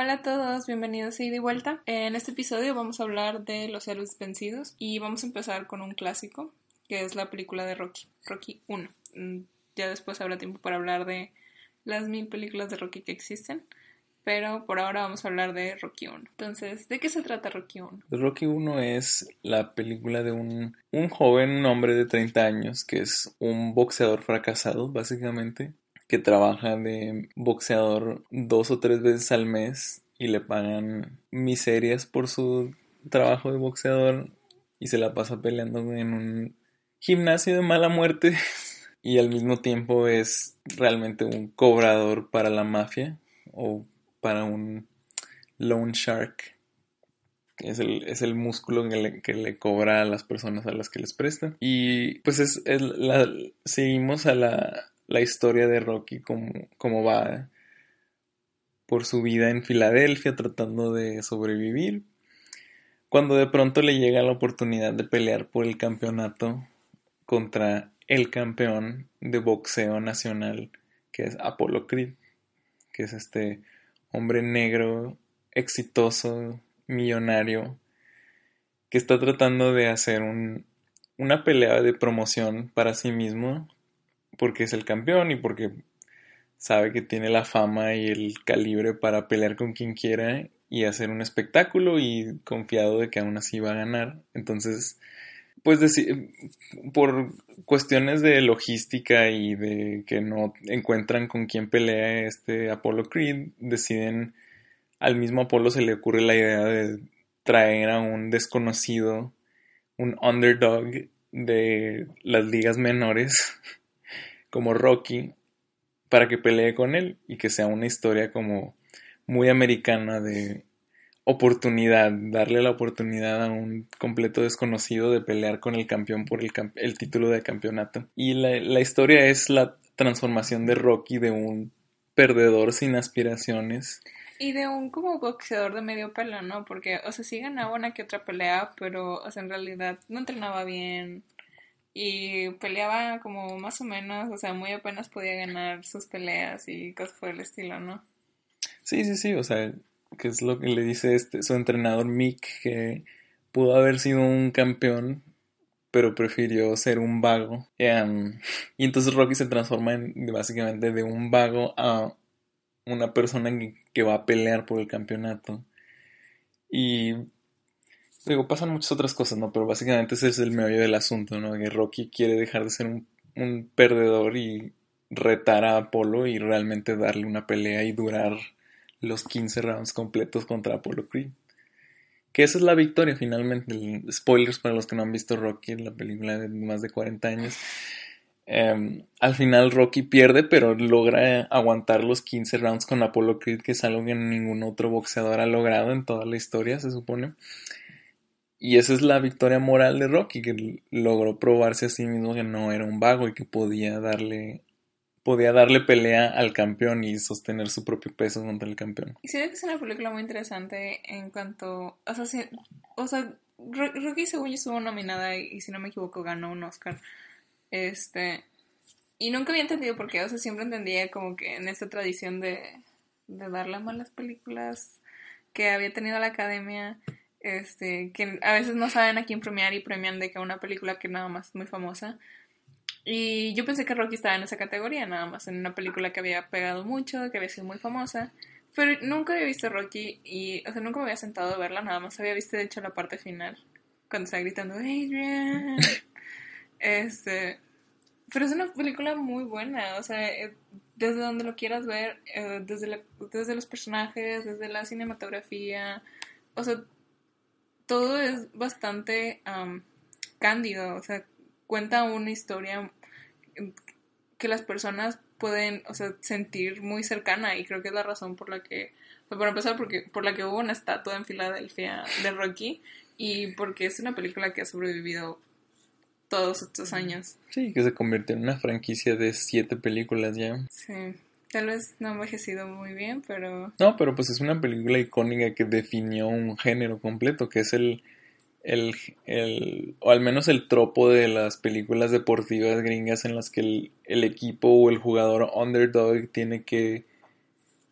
Hola a todos, bienvenidos a Ida y Vuelta. En este episodio vamos a hablar de los héroes vencidos y vamos a empezar con un clásico, que es la película de Rocky, Rocky 1. Mm, Ya después habrá tiempo para hablar de las mil películas de Rocky que existen, pero por ahora vamos a hablar de Rocky 1. Entonces, ¿de qué se trata Rocky 1? Rocky 1 es la película de un, un joven, hombre de 30 años, que es un boxeador fracasado, básicamente, que trabaja de boxeador dos o tres veces al mes y le pagan miserias por su trabajo de boxeador y se la pasa peleando en un gimnasio de mala muerte y al mismo tiempo es realmente un cobrador para la mafia o para un loan shark es el, es el músculo que le, que le cobra a las personas a las que les prestan. Y pues es, es la, seguimos a la, la historia de Rocky como, va por su vida en Filadelfia tratando de sobrevivir. Cuando de pronto le llega la oportunidad de pelear por el campeonato contra el campeón de boxeo nacional, que es Apollo Creed, que es este hombre negro, exitoso, millonario, que está tratando de hacer un, una pelea de promoción para sí mismo, porque es el campeón y porque sabe que tiene la fama y el calibre para pelear con quien quiera y hacer un espectáculo y confiado de que aún así va a ganar. Entonces, pues por cuestiones de logística y de que no encuentran con quién pelea este Apollo Creed, deciden al mismo Apolo se le ocurre la idea de traer a un desconocido, un underdog de las ligas menores, como Rocky, para que pelee con él y que sea una historia como muy americana de oportunidad, darle la oportunidad a un completo desconocido de pelear con el campeón por el, cam- el título de campeonato. Y la, la historia es la transformación de Rocky de un perdedor sin aspiraciones Y de un como boxeador de medio pelo, ¿no? Porque, o sea, sí ganaba una que otra pelea, pero, o sea, en realidad no entrenaba bien y peleaba como más o menos, o sea, muy apenas podía ganar sus peleas y cosas por el estilo, ¿no? Sí, sí, sí, o sea, que es lo que le dice este, su entrenador Mick, que pudo haber sido un campeón, pero prefirió ser un vago. Em, y entonces Rocky se transforma en, básicamente de un vago a una persona que va a pelear por el campeonato. Y digo, pasan muchas otras cosas, ¿no? Pero básicamente ese es el meollo del asunto, ¿no? Que Rocky quiere dejar de ser un, un perdedor y retar a Apolo y realmente darle una pelea y durar los 15 rounds completos contra Apollo Creed. Que esa es la victoria finalmente. Spoilers para los que no han visto Rocky, la película de más de 40 años. Em, al final Rocky pierde, pero logra aguantar los 15 rounds con Apollo Creed, que es algo que ningún otro boxeador ha logrado en toda la historia, se supone. Y esa es la victoria moral de Rocky, que logró probarse a sí mismo que no era un vago y que podía darle podía darle pelea al campeón y sostener su propio peso contra el campeón. Y siento que es una película muy interesante en cuanto, o sea, sí- o sea, Ro- Rocky según yo estuvo nominada y, si no me equivoco ganó un Oscar. Este, y nunca había entendido por qué, o sea, siempre entendía como que en esta tradición de, de darle malas películas que había tenido la academia, este, que a veces no saben a quién premiar y premian de que una película que nada más es muy famosa. Y yo pensé que Rocky estaba en esa categoría, nada más, en una película que había pegado mucho, que había sido muy famosa. Pero nunca había visto Rocky y, o sea, nunca me había sentado a verla, nada más había visto de hecho la parte final, cuando está gritando Adrian. Este, pero es una película muy buena, o sea, eh, desde donde lo quieras ver, eh, desde, la- desde los personajes, desde la cinematografía, o sea, todo es bastante am, cándido, o sea, cuenta una historia que las personas pueden, o sea, sentir muy cercana y creo que es la razón por la que, pues para empezar, porque, por la que hubo una estatua en Filadelfia de Rocky y porque es una película que ha sobrevivido todos estos años. Sí, que se convirtió en una franquicia de siete películas ya. Sí, tal vez no ha envejecido muy bien, pero No, pero pues es una película icónica que definió un género completo, que es el, el, el o al menos el tropo de las películas deportivas gringas en las que el, el equipo o el jugador underdog tiene que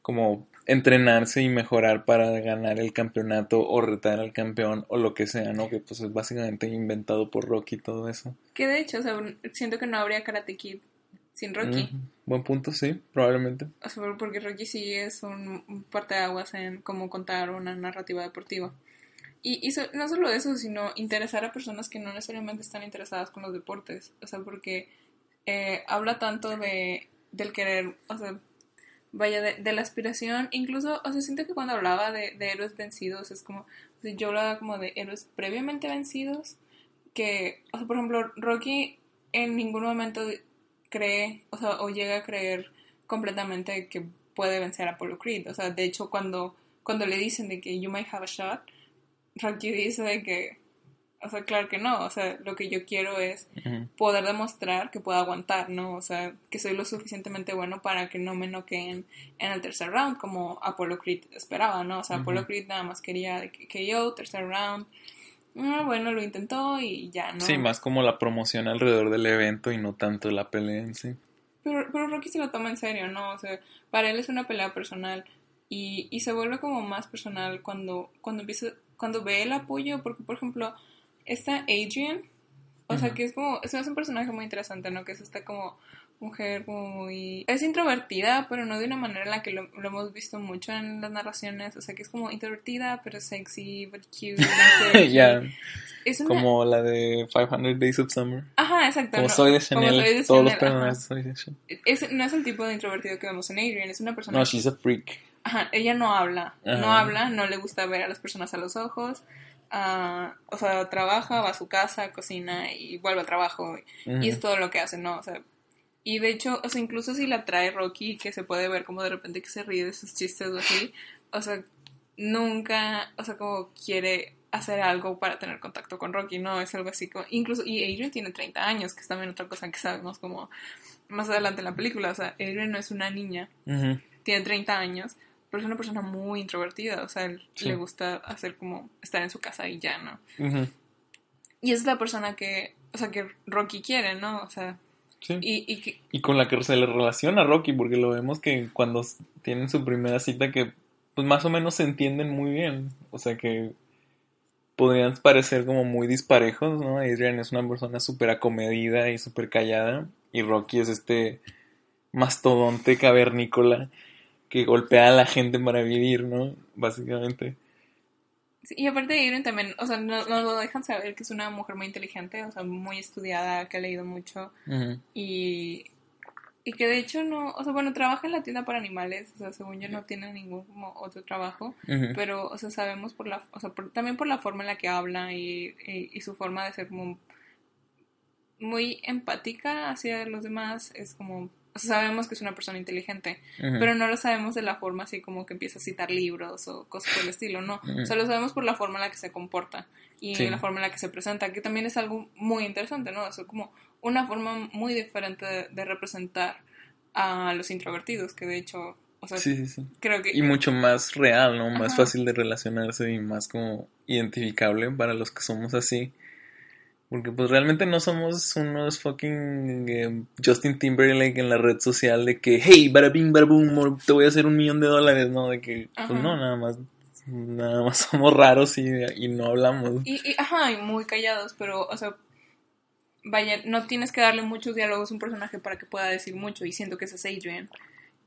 como entrenarse y mejorar para ganar el campeonato o retar al campeón o lo que sea, ¿no? Que pues es básicamente inventado por Rocky y todo eso. que de hecho, o sea, siento que no habría Karate Kid sin Rocky. Buen punto, sí, probablemente. O sea, porque Rocky sí es un, un parteaguas en cómo contar una narrativa deportiva. Y, y so- no solo eso, sino interesar a personas que no necesariamente están interesadas con los deportes. O sea, porque eh, habla tanto de, del querer, o sea, vaya, de, de la aspiración. Incluso, o sea, siento que cuando hablaba de, de héroes vencidos, es como, o sea, yo hablaba como de héroes previamente vencidos, que, o sea, por ejemplo, Rocky en ningún momento cree, o sea, o llega a creer completamente que puede vencer a Apollo Creed. O sea, de hecho, cuando, cuando le dicen de que you might have a shot, Rocky dice de que, o sea, claro que no, o sea, lo que yo quiero es poder demostrar que puedo aguantar, ¿no? O sea, que soy lo suficientemente bueno para que no me noqueen en el tercer round, como Apollo Creed esperaba, ¿no? O sea, Apollo. Creed nada más quería que yo, tercer round. Ah, bueno, lo intentó y ya, ¿no? Sí, más como la promoción alrededor del evento y no tanto la pelea en sí. Pero, pero Rocky se lo toma en serio, ¿no? O sea, para él es una pelea personal y, y se vuelve como más personal cuando, cuando empieza, cuando ve el apoyo, porque por ejemplo, esta Adrian, o sea, que es como, es un personaje muy interesante, ¿no? Que es esta como mujer como muy... Es introvertida, pero no de una manera en la que lo, lo hemos visto mucho en las narraciones, o sea, que es como introvertida, pero sexy, but cute. ya, una... como la de 500 Days of Summer. Ajá, exacto. Como ¿no? soy de Como Chanel, soy de todos los Chanel, personajes soy de Chanel. Es- no es el tipo de introvertido que vemos en Adrian, es una persona No, she's a freak. Ajá, ella no habla, no habla, no le gusta ver a las personas a los ojos, ah, o sea, trabaja, va a su casa, cocina y vuelve al trabajo y es todo lo que hace, ¿no? O sea, y de hecho, o sea, incluso si la trae Rocky, que se puede ver como de repente que se ríe de sus chistes o así, o sea, nunca, o sea, como quiere hacer algo para tener contacto con Rocky, ¿no? Es algo así como, incluso, y Adrian tiene 30 años, que es también otra cosa que sabemos como más adelante en la película, o sea, Adrian no es una niña, tiene 30 años, pero es una persona muy introvertida, o sea, él Sí. le gusta hacer como estar en su casa y ya, ¿no? Y es la persona que, o sea, que Rocky quiere, ¿no? O sea, Sí. y, y con la que se le relaciona a Rocky, porque lo vemos que cuando tienen su primera cita que pues más o menos se entienden muy bien. O sea que podrían parecer como muy disparejos, ¿no? Adrian es una persona súper acomedida y súper callada. Y Rocky es este mastodonte cavernícola que golpea a la gente para vivir, ¿no? Básicamente. Y aparte de Irene también, o sea, no, no lo dejan saber que es una mujer muy inteligente, o sea, muy estudiada, que ha leído mucho. Y, y que de hecho no, o sea, bueno, trabaja en la tienda para animales, o sea, según yo no tiene ningún como otro trabajo, pero, o sea, sabemos por la, o sea, por- también por la forma en la que habla y, y, y su forma de ser como muy empática hacia los demás, es como, o sea, sabemos que es una persona inteligente, pero no lo sabemos de la forma así como que empieza a citar libros o cosas por el estilo, no, Ujú. o sea, lo sabemos por la forma en la que se comporta y Sí. la forma en la que se presenta, que también es algo muy interesante, ¿no? O sea, como una forma muy diferente de, de representar a los introvertidos, que de hecho, o sea, Sí, sí, sí. creo que... Y mucho más real, ¿no? Más Ajá. fácil de relacionarse y más como identificable para los que somos así. Porque pues realmente no somos unos fucking eh, Justin Timberlake en la red social de que, hey, bada bing, bada boom, mo- te voy a hacer un millón de dólares, ¿no? De que, Ajá. pues no, nada más, nada más somos raros y, y no hablamos. Y, y, ajá, y muy callados, pero, o sea, vaya, no tienes que darle muchos diálogos a un personaje para que pueda decir mucho, y siento que ese es Adrian,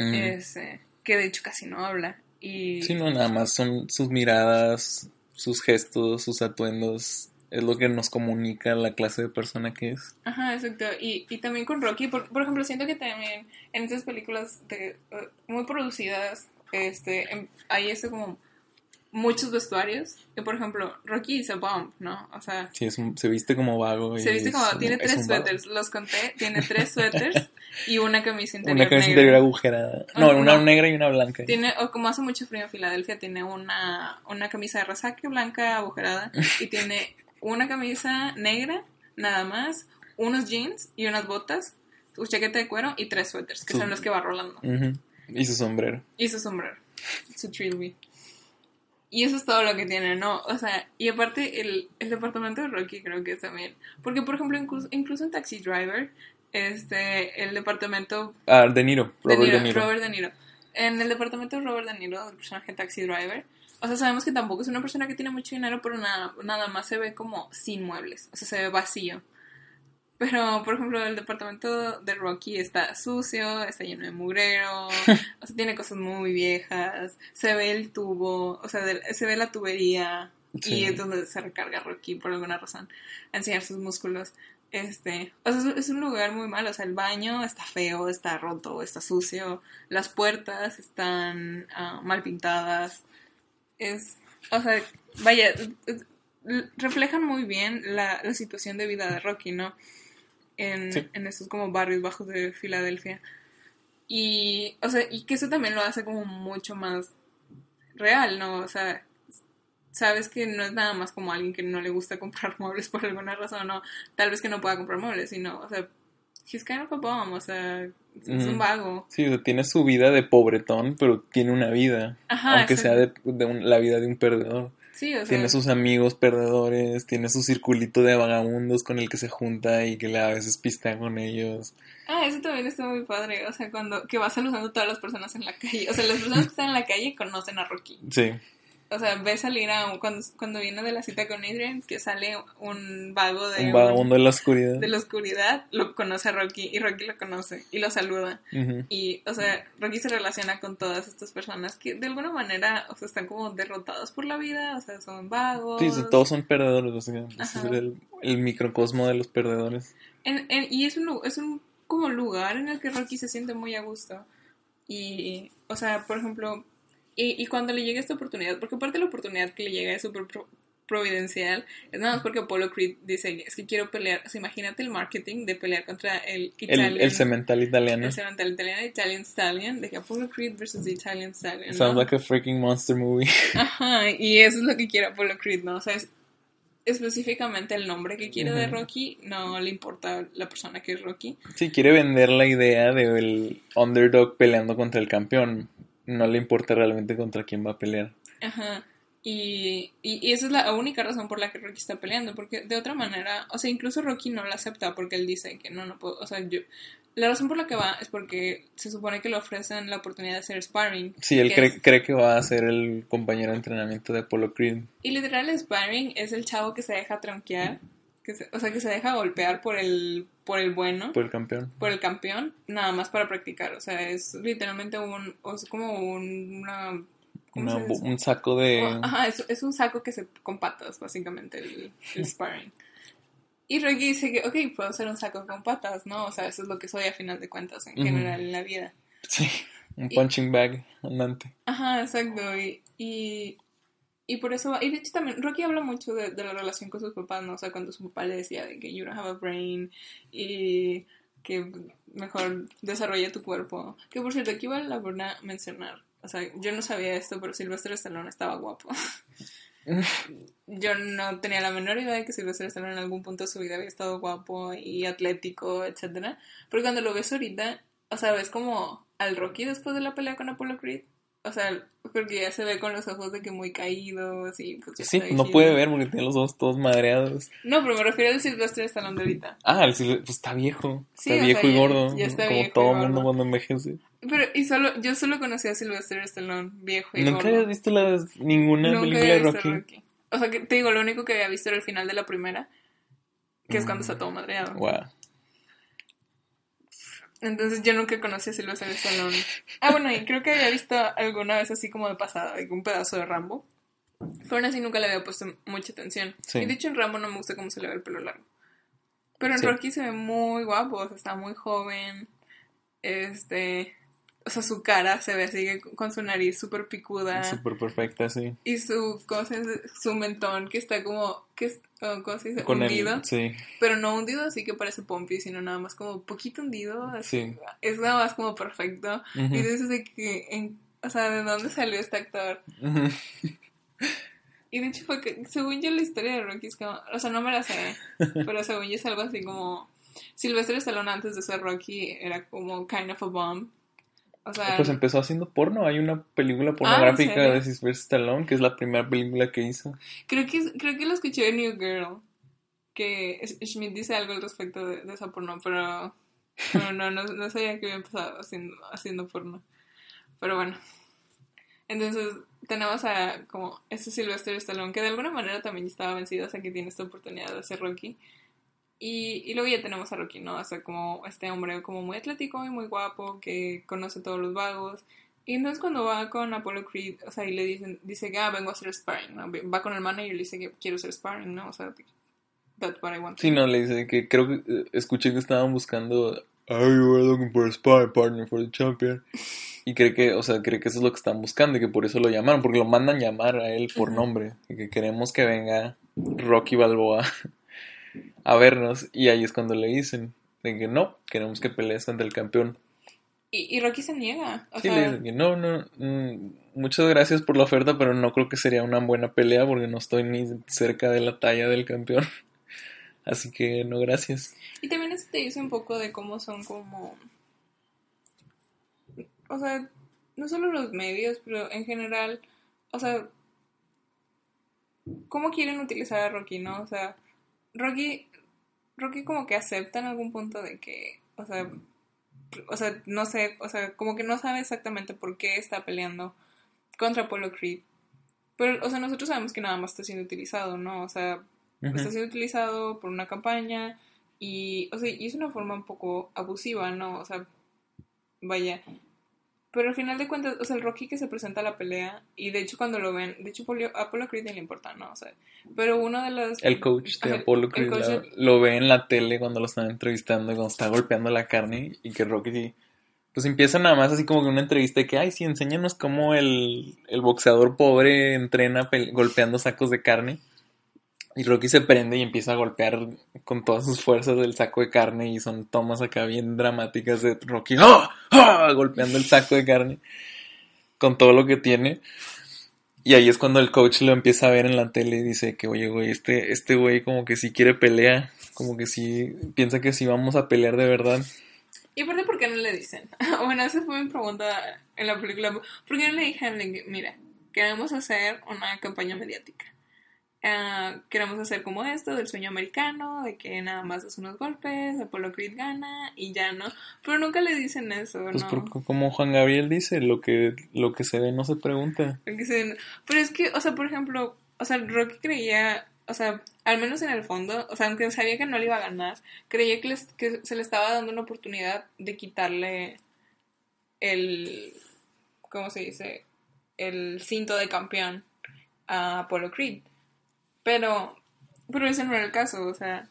Mm. es, eh, que de hecho casi no habla, y... Sí, no, nada más son sus miradas, sus gestos, sus atuendos, es lo que nos comunica la clase de persona que es. Ajá, exacto, y, y también con Rocky, por, por ejemplo, siento que también en estas películas de, eh, muy producidas, este, em- hay ese como muchos vestuarios. Que por ejemplo, Rocky es a bomb, ¿no? O sea, Sí, es un- se viste como vago. se viste como, un- tiene es tres suéteres, los conté, tiene tres suéteres y una camisa interior. Una camisa negra. interior agujerada. No, Ah, una no. negra y una blanca. Tiene, o como hace mucho frío en Filadelfia, tiene una, una camisa de resaque blanca agujerada y tiene una camisa negra, nada más, unos jeans y unas botas, su chaqueta de cuero y tres suéteres, que Su- son los que va rolando. Ujú. Y su sombrero. Y su sombrero, su trilby. Y eso es todo lo que tiene, ¿no? O sea, y aparte el, el departamento de Rocky creo que es también. Porque, por ejemplo, incluso, incluso en Taxi Driver, este, el departamento Ah, De Niro. de Robert Niro, De Niro. Robert De Niro. En el departamento de Robert De Niro, el personaje Taxi Driver, o sea, sabemos que tampoco es una persona que tiene mucho dinero, pero nada, nada más se ve como sin muebles, o sea, se ve vacío. Pero, por ejemplo, el departamento de Rocky está sucio, está lleno de mugrero, o sea, tiene cosas muy viejas, se ve el tubo, o sea, de- se ve la tubería, Sí. y es donde se recarga Rocky por alguna razón, a enseñar sus músculos. Este, o sea, es- es un lugar muy malo, o sea, el baño está feo, está roto, está sucio, las puertas están ah, mal pintadas, es, o sea, vaya, reflejan muy bien la, la situación de vida de Rocky, ¿no? En, Sí. en estos como barrios bajos de Filadelfia. Y, o sea, y que eso también lo hace como mucho más real, ¿no? O sea, sabes que no es nada más como alguien que no le gusta comprar muebles por alguna razón, no, tal vez que no pueda comprar muebles, sino, o sea, he's kind of a bum, o sea, es un vago. Sí, o sea, tiene su vida de pobretón, pero tiene una vida. Ajá, aunque sea de, de un- la vida de un perdedor. Sí, o sea, Tiene sus amigos perdedores, tiene su circulito de vagabundos con el que se junta y que le- a veces pistea con ellos. ah, eso también está muy padre, o sea, cuando, que va saludando a todas las personas en la calle, o sea, las personas que están en la calle conocen a Rocky. Sí, O sea, ve salir a un- cuando, cuando viene de la cita con Adrian, que sale un vago de, un vagabundo de la oscuridad. de la oscuridad, lo conoce a Rocky y Rocky lo conoce y lo saluda. Y, o sea, Rocky se relaciona con todas estas personas que de alguna manera, o sea, están como derrotados por la vida, o sea, son vagos. Sí, todos son perdedores. o sea, ese es el, el microcosmo de los perdedores. En- en- y es un, es un como lugar en el que Rocky se siente muy a gusto. Y, o sea, por ejemplo, y, y cuando le llega esta oportunidad, porque aparte la oportunidad que le llega es súper pro- providencial, es nada más porque Apollo Creed dice, es que quiero pelear, o sea, imagínate el marketing de pelear contra el El, Italian, el cemental italiano. el cemental italiano, Italian Stallion, de que Apollo Creed versus the Italian Stallion, Sounds like a freaking monster movie. Ajá, y eso es lo que quiere Apollo Creed, ¿no? O sea, es específicamente el nombre que quiere de Ujú. Rocky, no le importa la persona que es Rocky. Sí, quiere vender la idea del underdog peleando contra el campeón. No le importa realmente contra quién va a pelear. Ajá. Y, y, y esa es la única razón por la que Rocky está peleando, porque de otra manera, o sea, incluso Rocky no la acepta porque él dice que no, no puedo, o sea, yo, la razón por la que va es porque se supone que le ofrecen la oportunidad de hacer sparring. Sí, él que cree, es- cree que va a ser el compañero de entrenamiento de Apollo Creed. y literal el sparring es el chavo que se deja tronquear, que se- o sea, que se deja golpear por el, por el bueno. Por el campeón. por el campeón, nada más para practicar. O sea, es literalmente un. O es como un, una. un saco de... Oh, ajá, es, es un saco que se. con patas, básicamente, el, el sparring. Y Rocky dice que, ok, puedo hacer un saco con patas, ¿no? O sea, eso es lo que soy a final de cuentas en general en la vida. Sí, un Y- punching bag andante. Ajá, exacto. Y, y, y por eso, y de hecho también, Rocky habla mucho de, de la relación con sus papás, ¿no? O sea, cuando su papá le decía de que you don't have a brain y que mejor desarrolla tu cuerpo. Que por cierto, aquí vale la pena mencionar. O sea, yo no sabía esto, pero Sylvester Stallone estaba guapo. Yo no tenía la menor idea de que Sylvester Stallone en algún punto de su vida había estado guapo y atlético, etcétera. Pero cuando lo ves ahorita, o sea, ves como al Rocky después de la pelea con Apollo Creed. O sea, porque ya se ve con los ojos de que muy caídos y pues Sí, no puede ver porque tiene los ojos todos madreados. No, pero me refiero al Sylvester Stallone de ahorita. Ah, el Sil- pues está viejo. Sí, está viejo sea, y gordo. ya está como viejo todo gordo. mundo cuando envejece. Pero, y solo, yo solo conocí a Sylvester Stallone viejo y ¿Nunca gordo. habías visto la- ninguna Nunca película de visto Rocky? O sea, que te digo, lo único que había visto era el final de la primera, que es cuando Mm. está todo madreado. Wow. Entonces yo nunca conocí a Sylvester Stallone. Ah, bueno, y creo que había visto alguna vez así como de pasada, algún pedazo de Rambo. Pero aún así nunca le había puesto mucha atención. Sí. Y de hecho en Rambo no me gusta cómo se le ve el pelo largo. Pero en Sí. Rocky se ve muy guapo, o sea, está muy joven. Este. O sea, su cara se ve así con su nariz súper picuda. Súper perfecta, sí. Y su, ¿cómo se dice? Su mentón que está como, que ¿cómo se dice? Con hundido. el, sí. Pero no hundido así que parece pompi, sino nada más como poquito hundido. así. Sí. Es nada más como perfecto. Y dices de que, en- o sea, ¿de dónde salió este actor? Y de hecho fue que, según yo la historia de Rocky es como, o sea, no me la sé, pero según yo es algo así como, Sylvester Stallone antes de ser Rocky era como kind of a bomb. O sea, Pues empezó haciendo porno. Hay una película Ah, ¿en pornográfica de Sylvester Stallone, que es la primera película que hizo. creo que, creo que lo escuché en New Girl, que Sch- Schmidt dice algo al respecto de, de esa porno, pero, pero no, no, no sabía que había empezado haciendo, haciendo porno. Pero bueno, entonces tenemos a como este Sylvester Stallone, que de alguna manera también estaba vencido, o sea que tiene esta oportunidad de ser Rocky. Y, y luego ya tenemos a Rocky, ¿no? O sea, como este hombre como muy atlético y muy guapo, que conoce todos los vagos. Y entonces cuando va con Apollo Creed, o sea, y le dicen, dice que, ah, vengo a hacer sparring, ¿no? Va con el manager y le dice que quiero hacer sparring, ¿no? O sea, that's what I want. Sí, no, le dice que creo que eh, escuché que estaban buscando. Are you looking for a sparring partner for the champion? Y cree que, o sea, cree que eso es lo que están buscando y que por eso lo llamaron, porque lo mandan llamar a él por nombre. Y que queremos que venga Rocky Balboa a vernos. Y ahí es cuando le dicen de que no, queremos que pelees contra el campeón. Y, y Rocky se niega. O Sí, sea, le dicen que no, no, mm, muchas gracias por la oferta, pero no creo que sería una buena pelea porque no estoy ni cerca de la talla del campeón. Así que no, gracias. Y también eso te dice un poco de cómo son como... O sea, no solo los medios, pero en general, o sea, cómo quieren utilizar a Rocky, ¿no? O sea, Rocky, Rocky como que acepta en algún punto de que, o sea, o sea, no sé, o sea, como que no sabe exactamente por qué está peleando contra Apollo Creed. Pero, o sea, nosotros sabemos que nada más está siendo utilizado, ¿no? O sea, está siendo utilizado por una campaña y, o sea, y es una forma un poco abusiva, ¿no? O sea, vaya. Pero al final de cuentas, o sea, el Rocky que se presenta a la pelea, y de hecho cuando lo ven, de hecho Apollo, Apollo Creed ni le importa, ¿no? O sea, pero uno de los... El coach de Apollo Creed coach la- de- lo ve en la tele cuando lo están entrevistando, cuando está golpeando la carne y que Rocky sí, pues empieza nada más así como que una entrevista de que, ay, sí, enséñanos cómo el, el boxeador pobre entrena golpeando sacos de carne. Y Rocky se prende y empieza a golpear con todas sus fuerzas el saco de carne y son tomas acá bien dramáticas de Rocky ¡ah! ¡ah! golpeando el saco de carne con todo lo que tiene. Y ahí es cuando el coach lo empieza a ver en la tele y dice que, oye, güey, este, este güey como que sí quiere pelea, como que sí piensa que sí vamos a pelear de verdad. Y aparte, ¿por qué no le dicen? bueno, esa fue mi pregunta en la película. ¿Por qué no le dijeron, mira, queremos hacer una campaña mediática? Ah, queremos hacer como esto del sueño americano, de que nada más es unos golpes, Apollo Creed gana y ya no. Pero nunca le dicen eso, Pues ¿no? porque, como Juan Gabriel dice, lo que, lo que se ve no se pregunta. Pero es que, o sea, por ejemplo, o sea, Rocky creía, o sea, al menos en el fondo, o sea, aunque sabía que no le iba a ganar, creía que, les- que se le estaba dando una oportunidad de quitarle el, ¿cómo se dice? El cinto de campeón a Apollo Creed. Pero, pero ese no era el caso, o sea,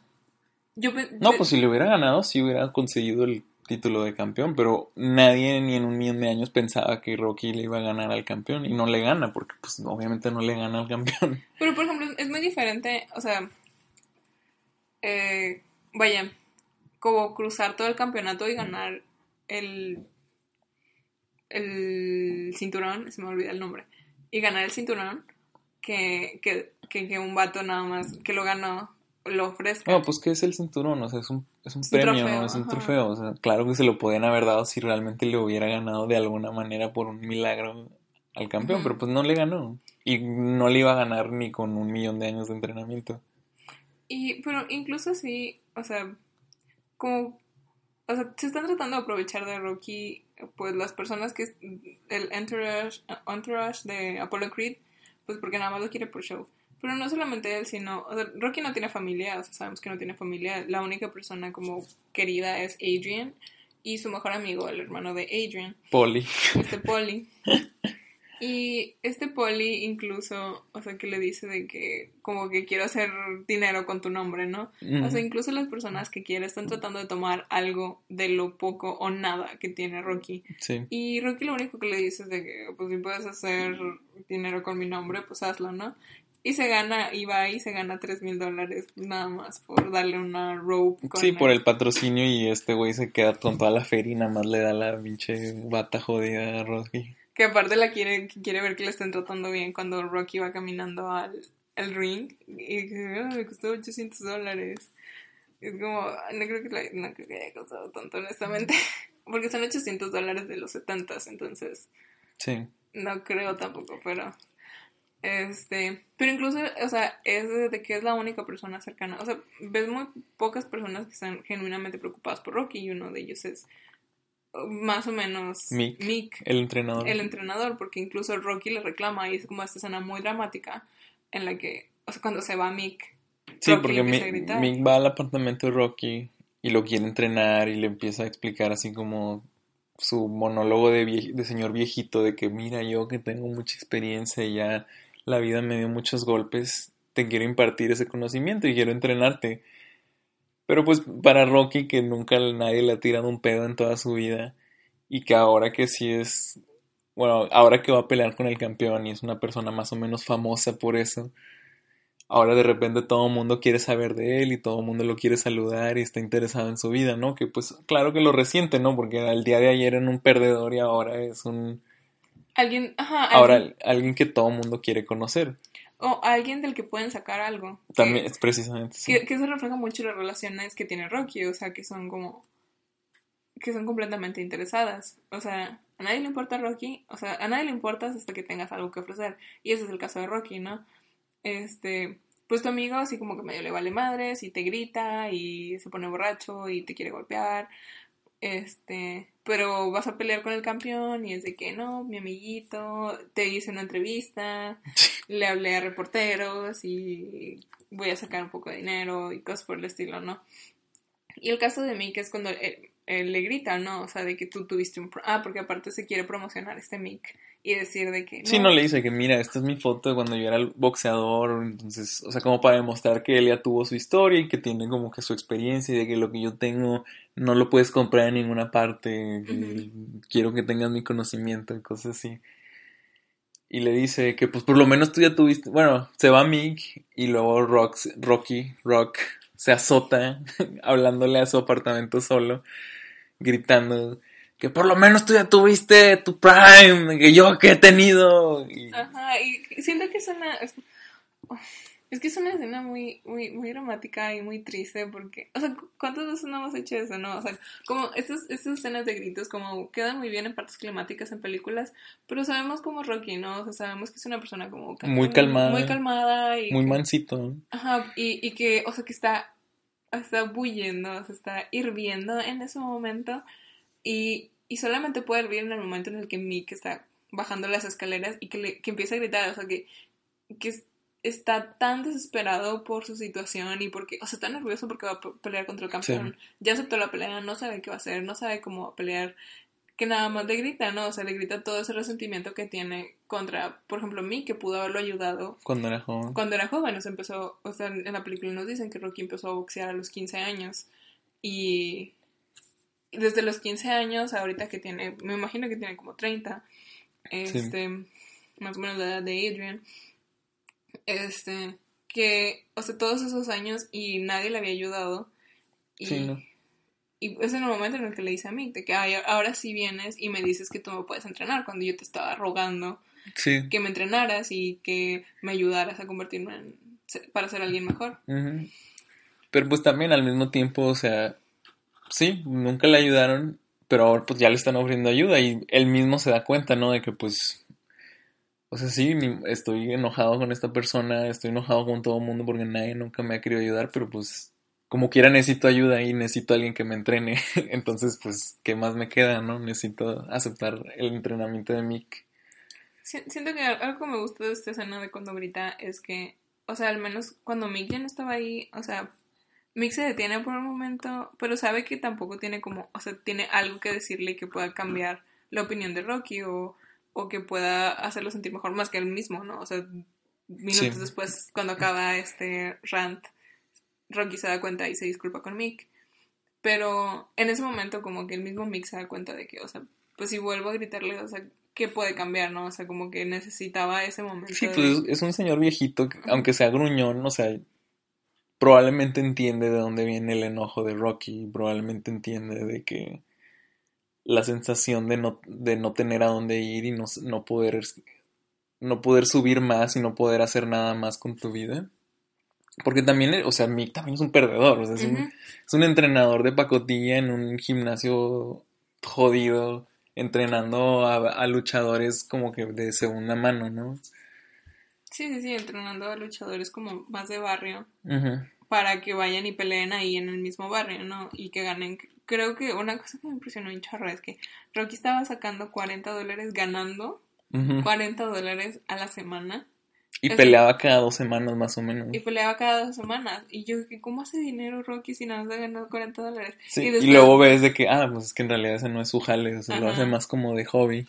yo... No, pues si le hubiera ganado, sí hubiera conseguido el título de campeón, pero nadie ni en un millón de años pensaba que Rocky le iba a ganar al campeón y no le gana, porque pues obviamente no le gana al campeón. Pero, por ejemplo, es muy diferente, o sea, eh, vaya, como cruzar todo el campeonato y ganar el, el cinturón, se me olvida el nombre, y ganar el cinturón, que, que, que, que un vato nada más que lo ganó lo ofrezca. No, pues que es el cinturón, o sea, es un, es un Es premio, trofeo, ¿no? Es un ajá. trofeo, o sea, claro que se lo podían haber dado si realmente le hubiera ganado de alguna manera por un milagro al campeón, pero pues no le ganó. Y no le iba a ganar ni con un millón de años de entrenamiento. Y, pero incluso así, o sea, como, o sea, se están tratando de aprovechar de Rocky, pues las personas que, el entourage, entourage de Apollo Creed, pues porque nada más lo quiere por show. Pero no solamente él, sino, o sea, Rocky no tiene familia, o sea, sabemos que no tiene familia, la única persona como querida es Adrian y su mejor amigo, el hermano de Adrian, Poli. este Polly. Y este poli incluso, o sea, que le dice de que como que quiero hacer dinero con tu nombre, ¿no? O sea, incluso las personas que quieren están tratando de tomar algo de lo poco o nada que tiene Rocky. Sí. Y Rocky lo único que le dice es de que, pues si puedes hacer dinero con mi nombre, pues hazlo, ¿no? Y se gana, y va y se gana tres mil dólares nada más por darle una rope. Con Sí, por el patrocinio y este güey se queda con toda la feria y nada más le da la pinche bata jodida a Rocky. Que aparte la quiere, quiere ver que le estén tratando bien cuando Rocky va caminando al, al ring. Y dice, "Ah, me costó 800 dólares. Es como, no creo que, la- no creo que haya costado tanto, honestamente. Porque son 800 dólares de los 70, entonces Sí. no creo tampoco, pero... Este, pero incluso, o sea, es de que es la única persona cercana. O sea, ves muy pocas personas que están genuinamente preocupadas por Rocky y uno de ellos es uh, más o menos Mick. Mick El entrenador. el entrenador, porque incluso Rocky le reclama y es como esta escena muy dramática en la que, o sea, cuando se va Mick, Sí, Rocky porque le empieza a Mi- gritar. Mick va al apartamento de Rocky y lo quiere entrenar y le empieza a explicar así como su monólogo de, vie- de señor viejito de que mira yo que tengo mucha experiencia y ya la vida me dio muchos golpes, te quiero impartir ese conocimiento y quiero entrenarte. Pero pues para Rocky que nunca nadie le ha tirado un pedo en toda su vida y que ahora que sí es, bueno, ahora que va a pelear con el campeón y es una persona más o menos famosa por eso, ahora de repente todo el mundo quiere saber de él y todo el mundo lo quiere saludar y está interesado en su vida, ¿no? Que pues claro que lo resiente, ¿no? Porque al día de ayer era un perdedor y ahora es un... alguien, ajá, Ahora alguien, que todo mundo quiere conocer. o alguien del que pueden sacar algo. que- También es precisamente sí. Que, que eso refleja mucho las relaciones que tiene Rocky, o sea, que son como. que son completamente interesadas. O sea, a nadie le importa Rocky, o sea, a nadie le importas hasta que tengas algo que ofrecer. Y ese es el caso de Rocky, ¿no? Este. Pues tu amigo, así como que medio le vale madres y te grita y se pone borracho y te quiere golpear. Este. Pero vas a pelear con el campeón y es de que no, mi amiguito, te hice una entrevista, le hablé a reporteros y voy a sacar un poco de dinero y cosas por el estilo, ¿no? Y el caso de Mick es cuando él, él le grita, ¿no? O sea, de que tú tuviste un... pro- Ah, porque aparte se quiere promocionar este Mick y decir de que... Sí, no le dice que mira, esta es mi foto de cuando yo era el boxeador, entonces, o sea, como para demostrar que él ya tuvo su historia y que tiene como que su experiencia y de que lo que yo tengo no lo puedes comprar en ninguna parte, que Ujú. quiero que tengas mi conocimiento y cosas así. Y le dice que pues por lo menos tú ya tuviste, bueno, se va Mick y luego Rox- Rocky, Rock, se azota hablándole a su apartamento solo, gritando que por lo menos tú ya tuviste tu prime, que yo que he tenido. Y- Ajá, y siento que es una... Es, que es una escena muy, muy, muy dramática y muy triste porque... O sea, ¿cuántas veces no hemos hecho eso, no? O sea, como estas, estas escenas de gritos como quedan muy bien en partes climáticas en películas, pero sabemos como Rocky, ¿no? O sea, sabemos que es una persona como... Muy calmada. Muy calmada y... muy mansito. Ajá, y, y que, o sea, que está, está bulliendo, o sea, está hirviendo en ese momento y, y solamente puede hervir en el momento en el que Mick está bajando las escaleras y que, le, que empieza a gritar, o sea, que, que es- está tan desesperado por su situación y porque, o sea, está nervioso porque va a pe- pelear contra el campeón. Ya aceptó la pelea, no sabe qué va a hacer, no sabe cómo va a pelear, que nada más le grita, ¿no? O sea, le grita todo ese resentimiento que tiene contra, por ejemplo, Mick, que pudo haberlo ayudado Cuando era joven. cuando era joven, o sea, empezó, o sea, en la película nos dicen que Rocky empezó a boxear a los 15 años y desde los 15 años, ahorita que tiene, me imagino que tiene como 30, este, más o menos la edad de Adrian, este, que, o sea, todos esos años y nadie le había ayudado y, Sí, ¿no? y es en el momento en el que le dice a Mick de que "Ay, ahora sí vienes y me dices que tú me puedes entrenar cuando yo te estaba rogando Sí. que me entrenaras y que me ayudaras a convertirme en, para ser alguien mejor. Pero pues también al mismo tiempo, o sea, sí, nunca le ayudaron, pero ahora pues ya le están ofreciendo ayuda y él mismo se da cuenta, ¿no? De que pues, o sea, sí, estoy enojado con esta persona, estoy enojado con todo el mundo porque nadie nunca me ha querido ayudar, pero pues como quiera necesito ayuda y necesito a alguien que me entrene. Entonces, pues, ¿qué más me queda, no? Necesito aceptar el entrenamiento de Mick. Si- Siento que algo que me gusta de esta escena de cuando grita es que, o sea, al menos cuando Mick ya no estaba ahí, o sea, Mick se detiene por un momento, pero sabe que tampoco tiene como, o sea, tiene algo que decirle que pueda cambiar la opinión de Rocky o, o que pueda hacerlo sentir mejor más que él mismo, ¿no? O sea, minutos Sí. después, cuando acaba este rant, Rocky se da cuenta y se disculpa con Mick. Pero en ese momento como que el mismo Mick se da cuenta de que, o sea, pues si vuelvo a gritarle, o sea, ¿qué puede cambiar, no? O sea, como que necesitaba ese momento. Sí, de- pues es, un señor viejito, que, aunque sea gruñón, o sea, probablemente entiende de dónde viene el enojo de Rocky, probablemente entiende de que la sensación de no, de no tener a dónde ir y no, no poder no poder subir más y no poder hacer nada más con tu vida. Porque también, o sea, Mick también es un perdedor, o sea, es, un, es un entrenador de pacotilla en un gimnasio jodido, entrenando a, a luchadores como que de segunda mano, ¿no? Sí, sí, sí, entrenando a luchadores como más de barrio para que vayan y peleen ahí en el mismo barrio, ¿no? Y que ganen. Creo que una cosa que me impresionó un chorro es que Rocky estaba sacando 40 dólares ganando Ujú. 40 dólares a la semana Y Es- peleaba cada dos semanas más o menos. y peleaba cada dos semanas. Y yo, dije, ¿cómo hace dinero Rocky si nada más ha ganado 40 dólares? Sí, y, después- luego ves de que, ah, pues es que en realidad ese no es su jale, o sea, lo hace más como de hobby.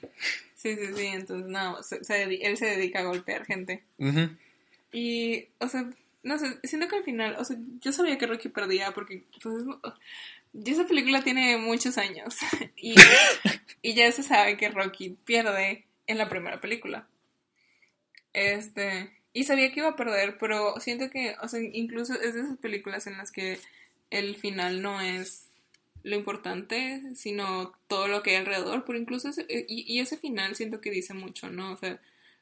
Sí, sí, sí, entonces no, se- se él se dedica a golpear gente. Y, o sea, no sé, siento que al final, o sea, yo sabía que Rocky perdía porque, pues, es- ya esa película tiene muchos años y, y ya se sabe que Rocky pierde en la primera película. Este, y sabía que iba a perder, pero siento que, o sea, incluso es de esas películas en las que el final no es lo importante, sino todo lo que hay alrededor, pero incluso ese, y, y ese final siento que dice mucho, ¿no? O sea,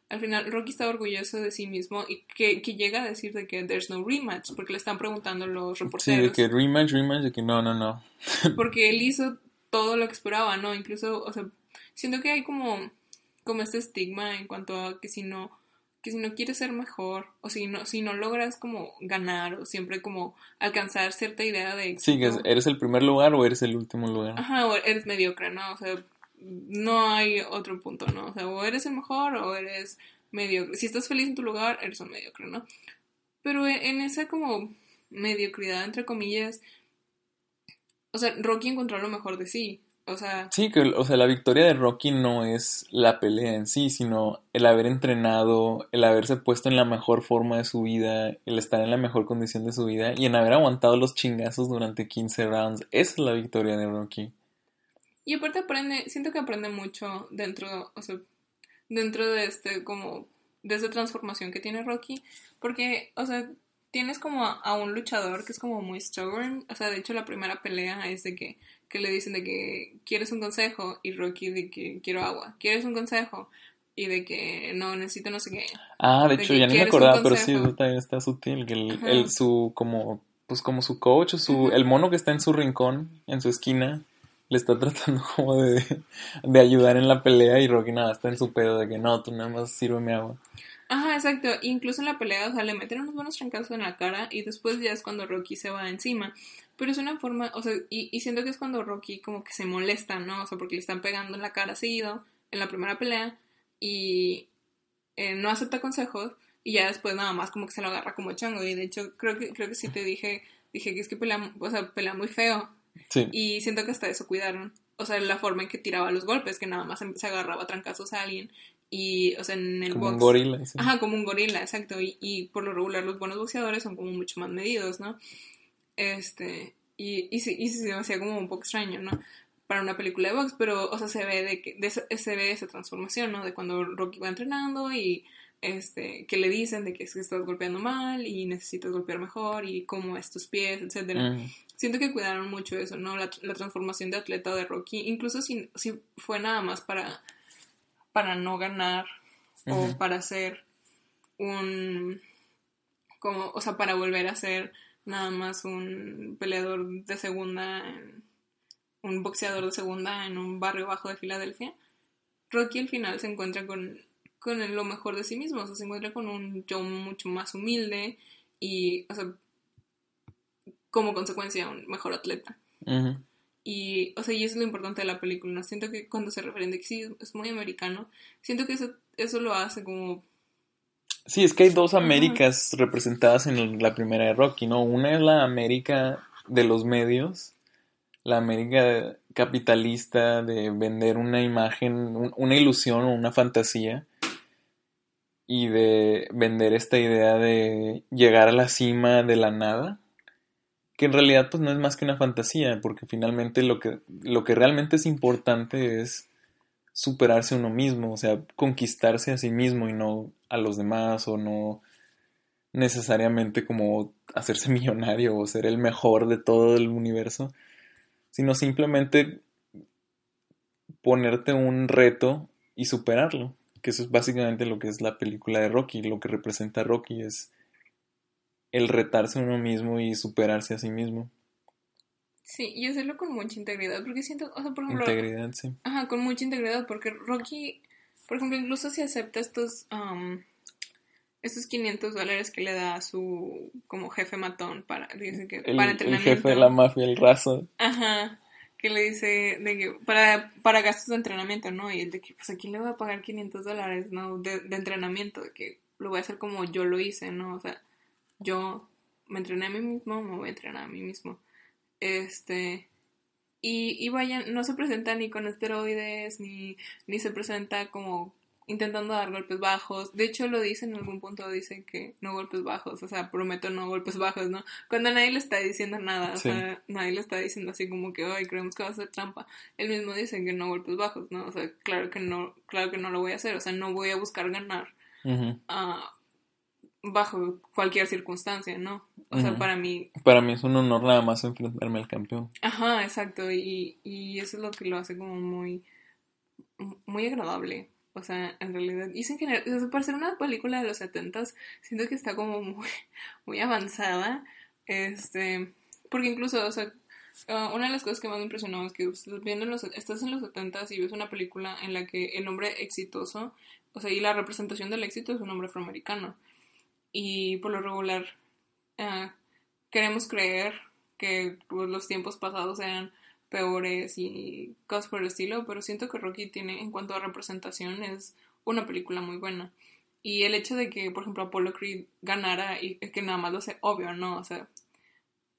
al final Rocky está orgulloso de sí mismo y que, que llega a decir de que there's no rematch, porque le están preguntando los Sí, reporteros, de que rematch, rematch, de que no, no, no. porque él hizo todo lo que esperaba, ¿no? Incluso, o sea, siento que hay como, como este estigma en cuanto a que si no, que si no quieres ser mejor, o si no, si no logras como ganar, o siempre como alcanzar cierta idea de éxito. Sí, que es- eres el primer lugar o eres el último lugar. Ajá, o eres mediocre, ¿no? O sea, no hay otro punto, ¿no? O sea, o eres el mejor o eres mediocre. Si estás feliz en tu lugar, eres un mediocre, ¿no? Pero en, en esa como mediocridad, entre comillas, o sea, Rocky encontró lo mejor de sí. O sea, Sí, que, o sea, la victoria de Rocky no es la pelea en sí, sino el haber entrenado, el haberse puesto en la mejor forma de su vida, el estar en la mejor condición de su vida y en haber aguantado los chingazos durante 15 rounds. Esa es la victoria de Rocky. y aparte aprende, siento que aprende mucho dentro, o sea, dentro de este como, de esa transformación que tiene Rocky, porque, o sea, tienes como a, a un luchador que es como muy stubborn, o sea, de hecho la primera pelea es de que, que le dicen de que quieres un consejo y Rocky de que quiero agua, quieres un consejo y de que no necesito no sé qué. Ah, de De hecho, ya ni me acordaba, pero sí, también está sutil, que el, el- su, como, pues como su coach, o su, el mono que está en su rincón, en su esquina, le está tratando como de, de ayudar en la pelea y Rocky nada, está en su pedo de que no, tú nada más sírveme agua. Ajá, exacto. Incluso en la pelea, o sea, le meten unos buenos trancazos en la cara y después ya es cuando Rocky se va encima. Pero es una forma, o sea, y, y siento que es cuando Rocky como que se molesta, ¿no? O sea, porque le están pegando en la cara seguido en la primera pelea y eh, no acepta consejos y ya después nada más como que se lo agarra como chango. Y de hecho, creo que, creo que sí te dije, dije que es que pelea, o sea, pelea muy feo. Sí. Y siento que hasta eso cuidaron. O sea, la forma en que tiraba los golpes, que nada más se agarraba a trancazos a alguien. Y, o sea, en el Como un gorila. sí. Ajá, como un gorila, exacto. Y, y por lo regular los buenos boxeadores son como mucho más medidos, ¿no? Este, y, y, sí, y sí se me hacía como un poco extraño, ¿no? Para una película de box, pero, o sea, se ve de que, de esa- se ve esa transformación, ¿no? De cuando Rocky va entrenando y, este, que le dicen de que estás golpeando mal y necesitas golpear mejor y cómo es tus pies, etcétera. Mm. Siento que cuidaron mucho eso, ¿no? La, la transformación de atleta de Rocky, incluso si, si fue nada más para, para no ganar o para ser un, como, o sea, para volver a ser nada más un peleador de segunda, un boxeador de segunda en un barrio bajo de Filadelfia. Rocky al final se encuentra con, con lo mejor de sí mismo, o sea, se encuentra con un yo mucho más humilde y, o sea, como consecuencia, un mejor atleta. Ujú. Y, o sea, y eso es lo importante de la película, ¿no? Siento que cuando se refieren de que sí, es muy americano, siento que eso, eso lo hace como... Sí, es que hay dos Américas representadas en la primera de Rocky, ¿no? Una es la América de los medios, la América capitalista de vender una imagen, una ilusión o una fantasía y de vender esta idea de llegar a la cima de la nada, que en realidad pues no es más que una fantasía, porque finalmente lo que, lo que realmente es importante es superarse uno mismo, o sea, conquistarse a sí mismo y no a los demás o no necesariamente como hacerse millonario o ser el mejor de todo el universo, sino simplemente ponerte un reto y superarlo que eso es básicamente lo que es la película de Rocky, lo que representa Rocky es el retarse a uno mismo y superarse a sí mismo. Sí, y hacerlo con mucha integridad, porque siento, o sea, por ejemplo... Integridad, sí. Ajá, con mucha integridad, porque Rocky, por ejemplo, incluso si acepta estos, um, estos 500 dólares que le da a su, como jefe matón para, dice que, El, para el entrenamiento. jefe de la mafia, el raso. Ajá, que le dice de que para, para gastos de entrenamiento, ¿no? Y el de que, pues, ¿a quién le voy a pagar 500 dólares, no? De, de entrenamiento, de que lo voy a hacer como yo lo hice, ¿no? O sea, yo me entrené a mí mismo, me voy a entrenar a mí mismo. Este, y, y vaya, no se presenta ni con esteroides, ni, ni se presenta como intentando dar golpes bajos. De hecho, lo dice en algún punto, dice que no golpes bajos, o sea, prometo no golpes bajos, ¿no? Cuando nadie le está diciendo nada, o Sí. sea, nadie le está diciendo así como que, ay, creemos que va a ser trampa. Él mismo dice que no golpes bajos, ¿no? O sea, claro que no, claro que no lo voy a hacer, o sea, no voy a buscar ganar bajo cualquier circunstancia, ¿no? O sea, para mí, Para mí es un honor nada más enfrentarme al campeón. Ajá, exacto, y, y eso es lo que lo hace como muy, muy agradable. O sea, en realidad, y en general, o sea, para ser una película de los setentas, siento que está como muy, muy avanzada. Este, porque incluso, o sea, ah, una de las cosas que más me impresionó es que estás viendo en los, estás en los setentas y ves una película en la que el hombre exitoso, o sea, y la representación del éxito es un hombre afroamericano. Y por lo regular, ah, queremos creer que pues, los tiempos pasados eran peores y cosas por el estilo, pero siento que Rocky tiene, en cuanto a representación, es una película muy buena. Y el hecho de que, por ejemplo, Apollo Creed ganara y es que nada más lo sé, obvio, ¿no? O sea,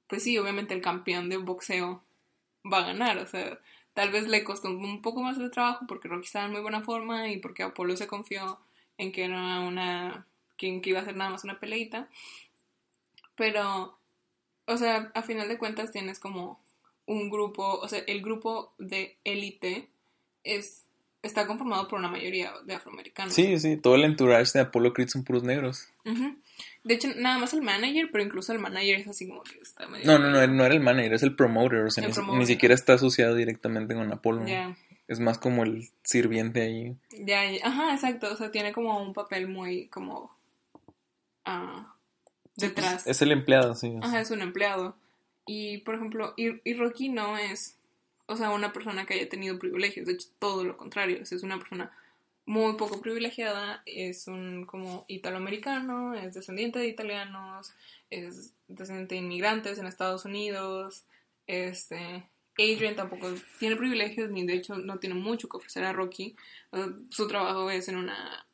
pues sí, obviamente el campeón de boxeo va a ganar, o sea, tal vez le costó un poco más de trabajo porque Rocky estaba en muy buena forma y porque Apolo se confió en que era una, que, que iba a ser nada más una peleita, pero, o sea, a final de cuentas tienes como un grupo, o sea, el grupo de élite es está conformado por una mayoría de afroamericanos. Sí, sí, todo el entourage de Apollo Creed son puros negros. Ujú. De hecho, nada más el manager, pero incluso el manager es así como que está medio... No, no, no, no era el manager, es el promoter, o sea, ni, promoter. ni siquiera está asociado directamente con Apollo. Ya, Es más como el sirviente ahí. ya, ya. Ajá, exacto. O sea, tiene como un papel muy como... ah, detrás. Es el empleado, sí. es- Ajá, es un empleado. Y, por ejemplo, y, y Rocky no es, o sea, una persona que haya tenido privilegios. De hecho, todo lo contrario. Es una persona muy poco privilegiada. Es un como italoamericano, es descendiente de italianos, es descendiente de inmigrantes en Estados Unidos. Este, Adrian tampoco tiene privilegios, ni de hecho no tiene mucho que ofrecer a Rocky. Su trabajo es en una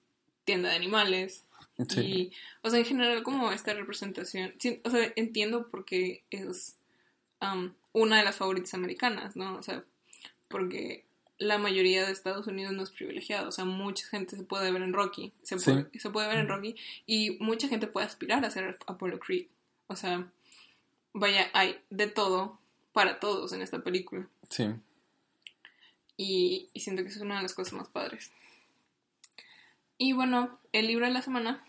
tienda de animales. Sí. Y, o sea, en general, como esta representación, o sea, entiendo por qué es am, una de las favoritas americanas, ¿no? O sea, porque la mayoría de Estados Unidos no es privilegiada, o sea, mucha gente se puede ver en Rocky, se Sí. puede, se puede ver en Rocky, y mucha gente puede aspirar a ser Apollo Creed. O sea, vaya, hay de todo para todos en esta película. Sí. Y, y siento que es una de las cosas más padres. Y bueno, el libro de la semana,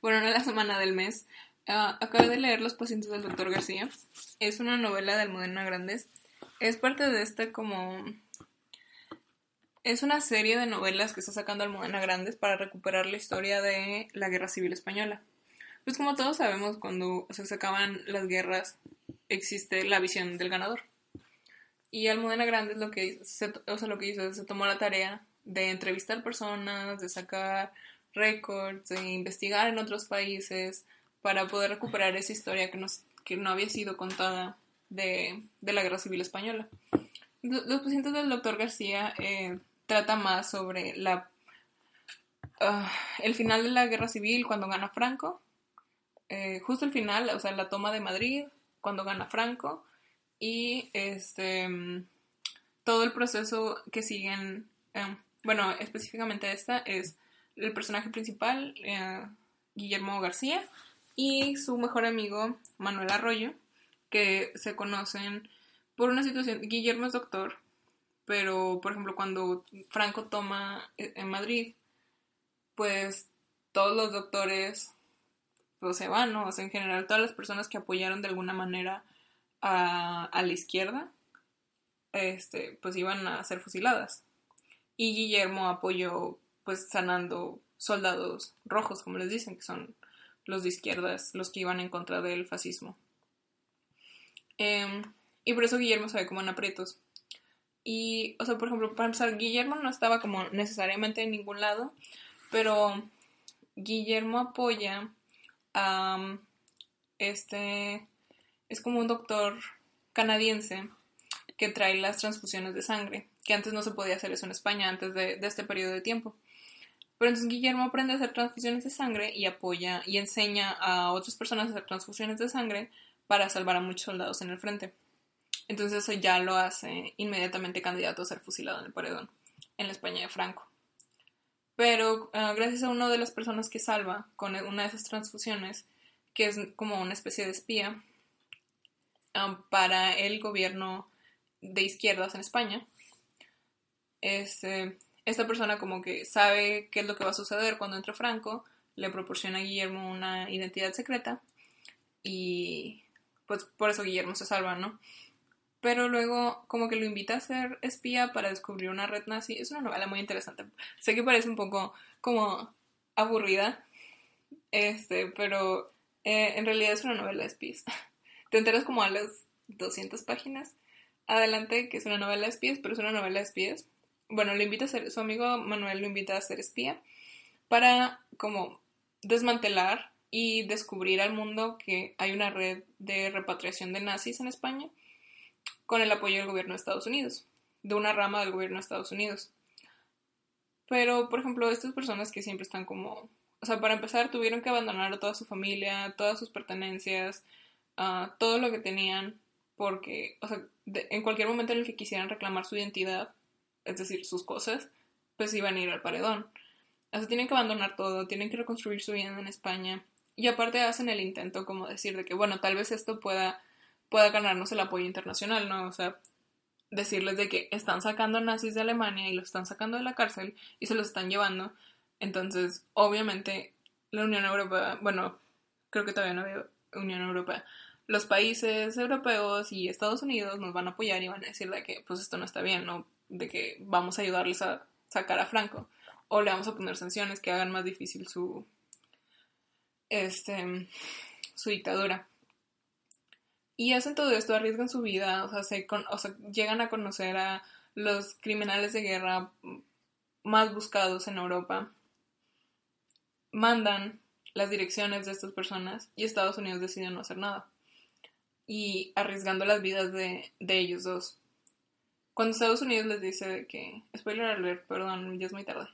bueno, no la semana del mes, ah, acabé de leer Los pacientes del doctor García. Es una novela de Almudena Grandes. Es parte de esta como... Es una serie de novelas que está sacando Almudena Grandes para recuperar la historia de la Guerra Civil Española. Pues como todos sabemos, cuando se acaban las guerras, existe la visión del ganador. Y Almudena Grandes lo que, se, o sea, lo que hizo se tomó la tarea de entrevistar personas, de sacar récords, de investigar en otros países para poder recuperar esa historia que, nos, que no había sido contada de, de la Guerra Civil Española. Lo- Los pacientes del doctor García eh, trata más sobre la, ah, el final de la Guerra Civil cuando gana Franco, eh, justo el final, o sea, la toma de Madrid cuando gana Franco y este mm, todo el proceso que siguen, em, bueno, específicamente esta es el personaje principal, eh, Guillermo García, y su mejor amigo, Manuel Arroyo, que se conocen por una situación, Guillermo es doctor, pero por ejemplo cuando Franco toma eh, en Madrid, pues todos los doctores pues, se van. O sea, en general todas las personas que apoyaron de alguna manera a, a la izquierda, este, pues iban a ser fusiladas. Y Guillermo apoyó, pues sanando soldados rojos, como les dicen, que son los de izquierdas, los que iban en contra del fascismo. Em, y por eso Guillermo se ve como en aprietos. Y, o sea, por ejemplo, para empezar, Guillermo no estaba como necesariamente en ningún lado, pero Guillermo apoya a este, es como un doctor canadiense que trae las transfusiones de sangre, que antes no se podía hacer eso en España antes de, de este periodo de tiempo. Pero entonces Guillermo aprende a hacer transfusiones de sangre y apoya y enseña a otras personas a hacer transfusiones de sangre para salvar a muchos soldados en el frente. Entonces eso ya lo hace inmediatamente candidato a ser fusilado en el paredón, en la España de Franco. Pero ah, gracias a una de las personas que salva con una de esas transfusiones, que es como una especie de espía ah, para el gobierno de izquierdas en España, este, esta persona como que sabe qué es lo que va a suceder cuando entre Franco, le proporciona a Guillermo una identidad secreta y pues por eso Guillermo se salva, ¿no? Pero luego como que lo invita a ser espía para descubrir una red nazi. Es una novela muy interesante. Sé que parece un poco como aburrida, este, pero eh, en realidad es una novela de espías. Te enteras como a las 200 páginas adelante que es una novela de espías, pero es una novela de espías bueno, lo invita a ser, su amigo Manuel lo invita a ser espía para como desmantelar y descubrir al mundo que hay una red de repatriación de nazis en España con el apoyo del gobierno de Estados Unidos, de una rama del gobierno de Estados Unidos. Pero, por ejemplo, estas personas que siempre están como, o sea, para empezar, tuvieron que abandonar a toda su familia, todas sus pertenencias, uh, todo lo que tenían, porque, o sea, en cualquier momento en el que quisieran reclamar su identidad, es decir, sus cosas, pues iban a ir al paredón. O sea, tienen que abandonar todo, tienen que reconstruir su vida en España. Y aparte hacen el intento como decir de que, bueno, tal vez esto pueda, pueda ganarnos el apoyo internacional, ¿no? O sea, decirles de que están sacando nazis de Alemania y los están sacando de la cárcel y se los están llevando. Entonces, obviamente, la Unión Europea, bueno, creo que todavía no había Unión Europea, los países europeos y Estados Unidos nos van a apoyar y van a decir de que, pues esto no está bien, ¿no? De que vamos a ayudarles a sacar a Franco. O le vamos a poner sanciones que hagan más difícil su este su dictadura. Y hacen todo esto arriesgan su vida o sea, llegan a conocer a los criminales de guerra más buscados en Europa. Mandan las direcciones de estas personas y Estados Unidos decide no hacer nada. Y arriesgando las vidas de, de ellos dos cuando Estados Unidos les dice que, spoiler alert, perdón, ya es muy tarde,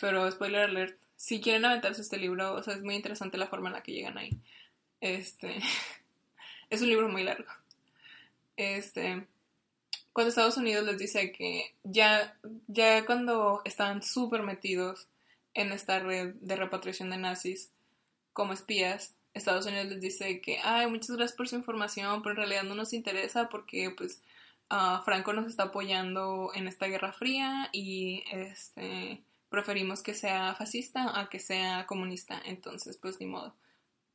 pero spoiler alert, si quieren aventarse este libro, o sea, es muy interesante la forma en la que llegan ahí. Este, es un libro muy largo. Este, cuando Estados Unidos les dice que ya, ya cuando estaban súper metidos en esta red de repatriación de nazis como espías, Estados Unidos les dice que, ay, muchas gracias por su información, pero en realidad no nos interesa porque, pues, Franco nos está apoyando en esta guerra fría y este preferimos que sea fascista a que sea comunista. Entonces, pues ni modo.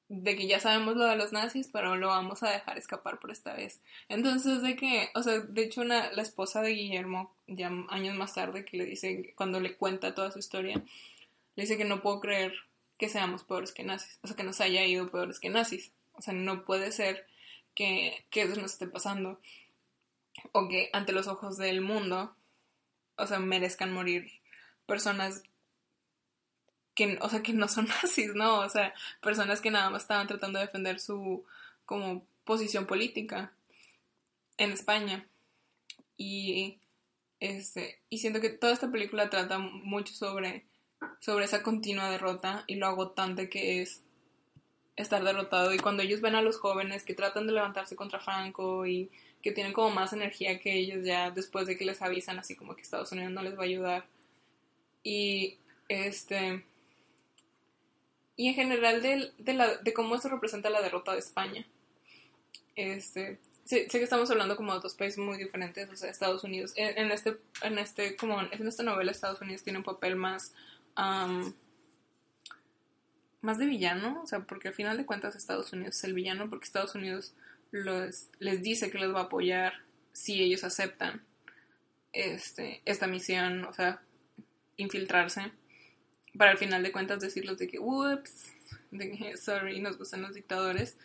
De que ya sabemos lo de los nazis, pero lo vamos a dejar escapar por esta vez. Entonces, de que, o sea, de hecho, la esposa de Guillermo, ya años más tarde, que le dice, cuando le cuenta toda su historia, le dice que no puedo creer que seamos peores que nazis. O sea, que nos haya ido peores que nazis. O sea, no puede ser que, que eso nos esté pasando o que ante los ojos del mundo, o sea, merezcan morir personas que, o sea, que no son nazis, ¿no? O sea, personas que nada más estaban tratando de defender su como posición política en España. Y este, y siento que toda esta película trata mucho sobre sobre esa continua derrota y lo agotante que es estar derrotado y cuando ellos ven a los jóvenes que tratan de levantarse contra Franco y que tienen como más energía que ellos ya después de que les avisan así como que Estados Unidos no les va a ayudar. Y este y en general de, de, la, de cómo esto representa la derrota de España. Este sé, sé, que estamos hablando como de dos países muy diferentes o sea Estados Unidos en, en este en este como en esta novela Estados Unidos tiene un papel más um, más de villano, o sea, porque al final de cuentas Estados Unidos es el villano, porque Estados Unidos los, les dice que les va a apoyar si ellos aceptan este, esta misión, o sea, infiltrarse, para al final de cuentas decirles de que, ups, de que, sorry, nos gustan los dictadores.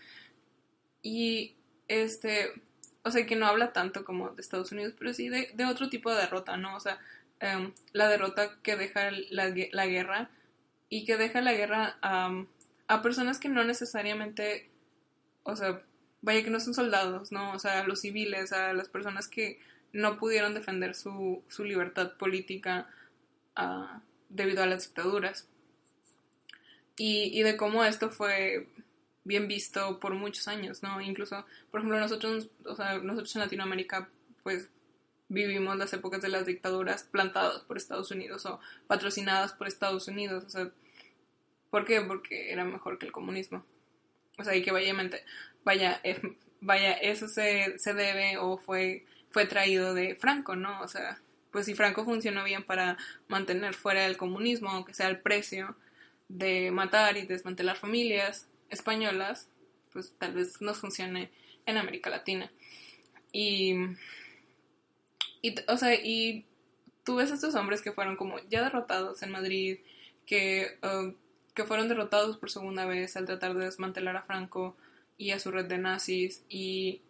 Y, este, o sea, que no habla tanto como de Estados Unidos, pero sí de, de otro tipo de derrota, ¿no? O sea, um, la derrota que deja la, la guerra y que deja la guerra um, a personas que no necesariamente, o sea, vaya que no son soldados, ¿no? O sea, a los civiles, a las personas que no pudieron defender su, su libertad política uh, debido a las dictaduras. Y, y de cómo esto fue bien visto por muchos años, ¿no? Incluso, por ejemplo, nosotros, o sea, nosotros en Latinoamérica, pues vivimos las épocas de las dictaduras plantadas por Estados Unidos o patrocinadas por Estados Unidos. O sea, ¿por qué? Porque era mejor que el comunismo. O sea, y que vaya, vaya, eh, vaya eso se, se debe o fue, fue traído de Franco, ¿no? O sea, pues si Franco funcionó bien para mantener fuera el comunismo, aunque sea el precio de matar y desmantelar familias españolas, pues tal vez no funcione en América Latina. Y y, o sea, y tú ves a estos hombres que fueron como ya derrotados en Madrid, que, uh, que fueron derrotados por segunda vez al tratar de desmantelar a Franco y a su red de nazis, y,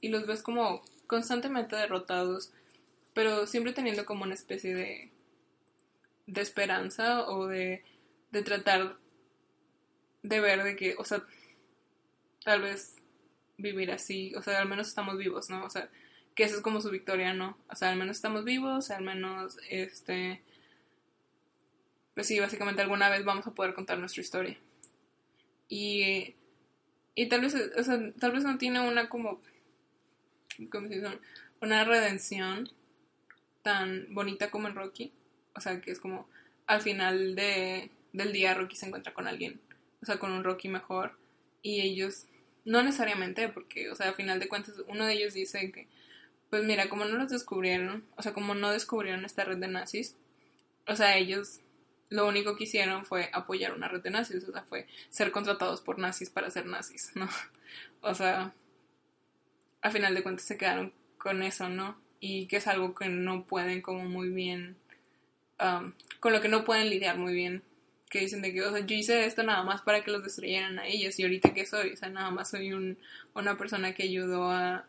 y los ves como constantemente derrotados, pero siempre teniendo como una especie de, de esperanza o de, de tratar de ver de que, o sea, tal vez vivir así, o sea, al menos estamos vivos, ¿no? O sea, que eso es como su victoria, ¿no? O sea, al menos estamos vivos, al menos, este, pues sí, básicamente alguna vez vamos a poder contar nuestra historia. Y, y tal vez, o sea, tal vez no tiene una como, ¿cómo se dice? Una redención tan bonita como en Rocky. O sea, que es como al final de, del día Rocky se encuentra con alguien, o sea, con un Rocky mejor. Y ellos, no necesariamente, porque, o sea, al final de cuentas, uno de ellos dice que pues mira, como no los descubrieron, o sea, como no descubrieron esta red de nazis, o sea, ellos lo único que hicieron fue apoyar una red de nazis, o sea, fue ser contratados por nazis para ser nazis, ¿no? O sea, a final de cuentas se quedaron con eso, ¿no? Y que es algo que no pueden como muy bien, um, con lo que no pueden lidiar muy bien. Que dicen de que, o sea, yo hice esto nada más para que los destruyeran a ellos y ahorita que soy, o sea, nada más soy un, una persona que ayudó a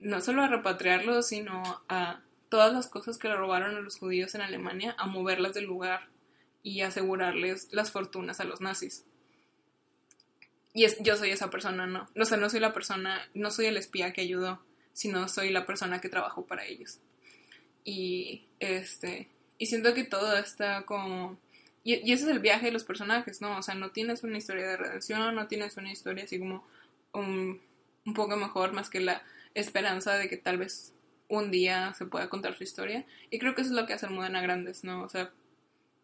no solo a repatriarlos, sino a todas las cosas que le robaron a los judíos en Alemania, a moverlas del lugar y asegurarles las fortunas a los nazis. Y es, yo soy esa persona, no. O sea, no soy la persona, no soy el espía que ayudó, sino soy la persona que trabajó para ellos. Y este, y siento que todo está como... Y, y, ese es el viaje de los personajes, ¿no? O sea, no tienes una historia de redención, no tienes una historia así como un, un poco mejor más que la esperanza de que tal vez un día se pueda contar su historia. Y creo que eso es lo que hace Almudena Grandes, ¿no? O sea,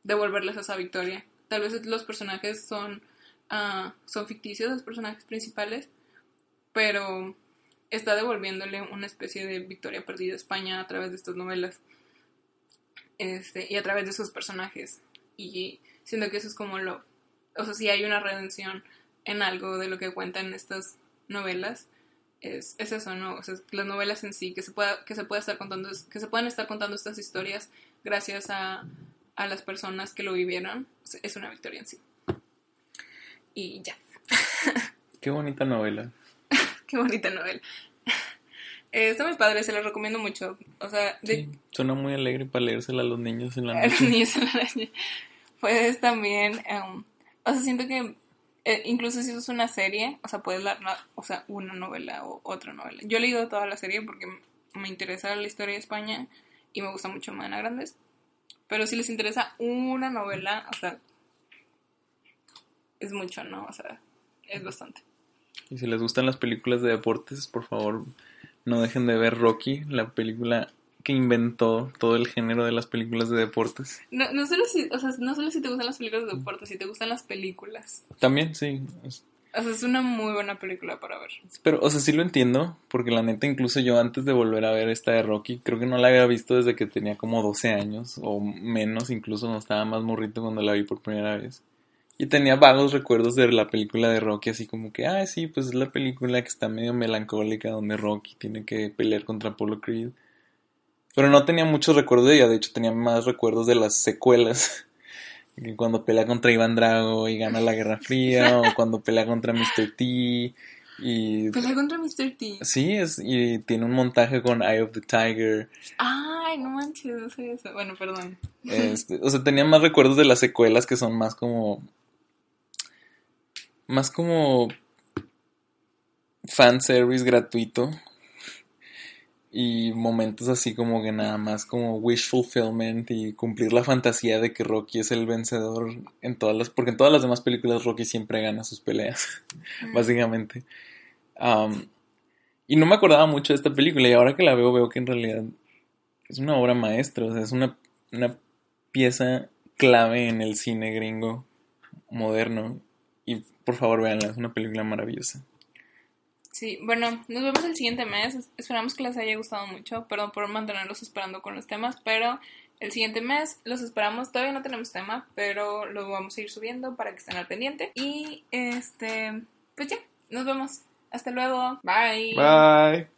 devolverles esa victoria. Tal vez los personajes son, uh, son ficticios, los personajes principales, pero está devolviéndole una especie de victoria perdida a España a través de estas novelas. Este, y a través de sus personajes. Y siento que eso es como lo... O sea, si hay una redención en algo de lo que cuentan estas novelas, es, es eso, ¿no? O sea, las novelas en sí, que se pueda, que se pueda estar contando, que se puedan estar contando estas historias gracias a, a las personas que lo vivieron, es una victoria en sí. Y ya. Qué bonita novela. Qué bonita novela. Eh, está muy padre, se la recomiendo mucho. O sea, sí, suena muy alegre para leérsela a los niños en la noche. A los niños en la noche. Pues también, um, o sea, siento que eh, incluso si es una serie, o sea, puedes leer, o sea, una novela o otra novela. Yo he leído toda la serie porque me interesa la historia de España y me gusta mucho Madena Grandes. Pero si les interesa una novela, o sea, es mucho, ¿no? O sea, Es bastante. Y si les gustan las películas de deportes, por favor, no dejen de ver Rocky, la película que inventó todo el género de las películas de deportes. No, no, solo si, o sea, no solo si te gustan las películas de deportes, si te gustan las películas. También, sí. O sea, es una muy buena película para ver. Pero, o sea, sí lo entiendo, porque la neta, incluso yo antes de volver a ver esta de Rocky, creo que no la había visto desde que tenía como 12 años, o menos, incluso no estaba más morrito cuando la vi por primera vez. Y tenía vagos recuerdos de la película de Rocky, así como que, ah, sí, pues es la película que está medio melancólica, donde Rocky tiene que pelear contra Apollo Creed. Pero no tenía muchos recuerdos de ella, de hecho tenía más recuerdos de las secuelas. Cuando pelea contra Iván Drago y gana la Guerra Fría, o cuando pelea contra Mr. T. Y... ¿Pelea contra Mr. T? Sí, es, y tiene un montaje con Eye of the Tiger. Ay, no manches, no sé eso. Bueno, perdón. Este, o sea, tenía más recuerdos de las secuelas que son más como más como fanservice gratuito y momentos así como que nada más como wish fulfillment y cumplir la fantasía de que Rocky es el vencedor en todas las porque en todas las demás películas Rocky siempre gana sus peleas básicamente. Y no me acordaba mucho de esta película y ahora que la veo veo que en realidad es una obra maestra o sea es una, una pieza clave en el cine gringo moderno. Y por favor, véanla, es una película maravillosa. Sí, bueno, nos vemos el siguiente mes. Esperamos que les haya gustado mucho. Perdón por mantenerlos esperando con los temas, pero el siguiente mes los esperamos. Todavía no tenemos tema, pero lo vamos a ir subiendo para que estén al pendiente. Y este, pues ya, nos vemos. Hasta luego. Bye. Bye.